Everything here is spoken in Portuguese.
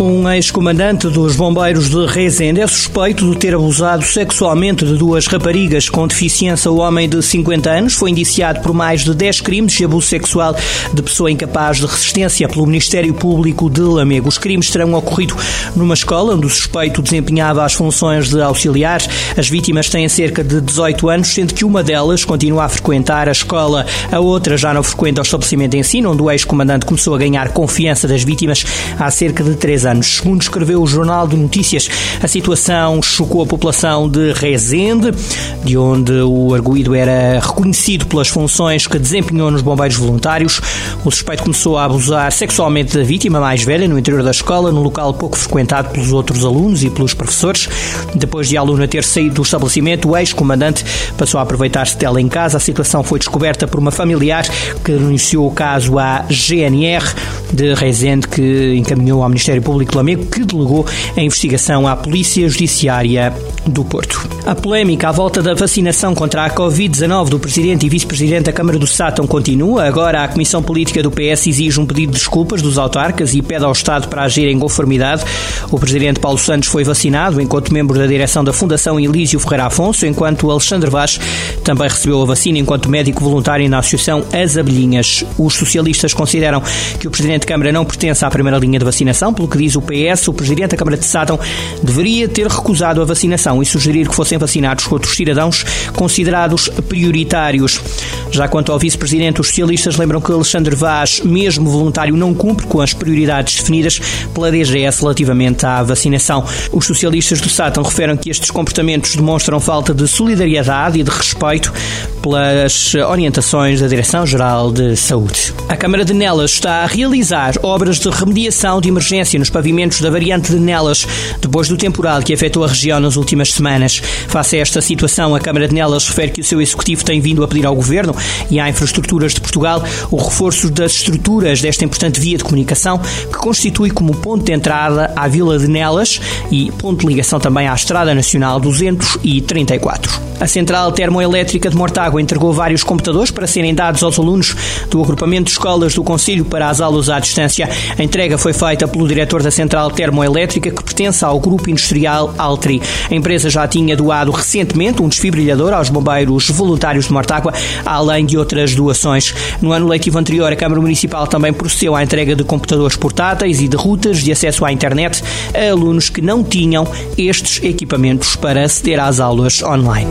Um ex-comandante dos bombeiros de Rezende é suspeito de ter abusado sexualmente de duas raparigas com deficiência. O homem de 50 anos foi indiciado por mais de 10 crimes de abuso sexual de pessoa incapaz de resistência pelo Ministério Público de Lamego. Os crimes terão ocorrido numa escola onde o suspeito desempenhava as funções de auxiliar. As vítimas têm cerca de 18 anos, sendo que uma delas continua a frequentar a escola. A outra já não frequenta o estabelecimento de ensino, onde o ex-comandante começou a ganhar confiança das vítimas há cerca de 3 anos anos. Segundo escreveu o Jornal de Notícias, a situação chocou a população de Rezende, de onde o arguído era reconhecido pelas funções que desempenhou nos bombeiros voluntários. O suspeito começou a abusar sexualmente da vítima mais velha no interior da escola, num local pouco frequentado pelos outros alunos e pelos professores. Depois de a aluna ter saído do estabelecimento, o ex-comandante passou a aproveitar-se dela em casa. A situação foi descoberta por uma familiar que denunciou o caso à GNR de Rezende, que encaminhou ao Ministério Público Público Lamego, que delegou a investigação à Polícia Judiciária do Porto. A polémica à volta da vacinação contra a Covid-19 do Presidente e Vice-Presidente da Câmara do Sátão continua. Agora, a Comissão Política do PS exige um pedido de desculpas dos autarcas e pede ao Estado para agir em conformidade. O Presidente Paulo Santos foi vacinado enquanto membro da direção da Fundação Elísio Ferreira Afonso, enquanto Alexandre Vaz também recebeu a vacina enquanto médico voluntário na Associação As Abelhinhas. Os socialistas consideram que o Presidente da Câmara não pertence à primeira linha de vacinação, pelo que diz o PS, o Presidente da Câmara de Sátão deveria ter recusado a vacinação e sugerir que fossem vacinados outros cidadãos considerados prioritários. Já quanto ao vice-presidente, os socialistas lembram que Alexandre Vaz, mesmo voluntário, não cumpre com as prioridades definidas pela DGS relativamente à vacinação. Os socialistas do Sátão referem que estes comportamentos demonstram falta de solidariedade e de respeito pelas orientações da Direção-Geral de Saúde. A Câmara de Nelas está a realizar obras de remediação de emergência nos pavimentos da variante de Nelas, depois do temporal que afetou a região nas últimas semanas. Face a esta situação, a Câmara de Nelas refere que o seu executivo tem vindo a pedir ao Governo e à Infraestruturas de Portugal o reforço das estruturas desta importante via de comunicação que constitui como ponto de entrada à Vila de Nelas e ponto de ligação também à Estrada Nacional 234. A Central Termoelétrica de Mortágua entregou vários computadores para serem dados aos alunos do agrupamento de escolas do Conselho para as aulas à distância. A entrega foi feita pelo diretor da Central Termoelétrica, que pertence ao grupo industrial Altri. A empresa já tinha doado recentemente um desfibrilhador aos bombeiros voluntários de Mortágua, além de outras doações. No ano letivo anterior, a Câmara Municipal também procedeu à entrega de computadores portáteis e de rutas de acesso à internet a alunos que não tinham estes equipamentos para aceder às aulas online.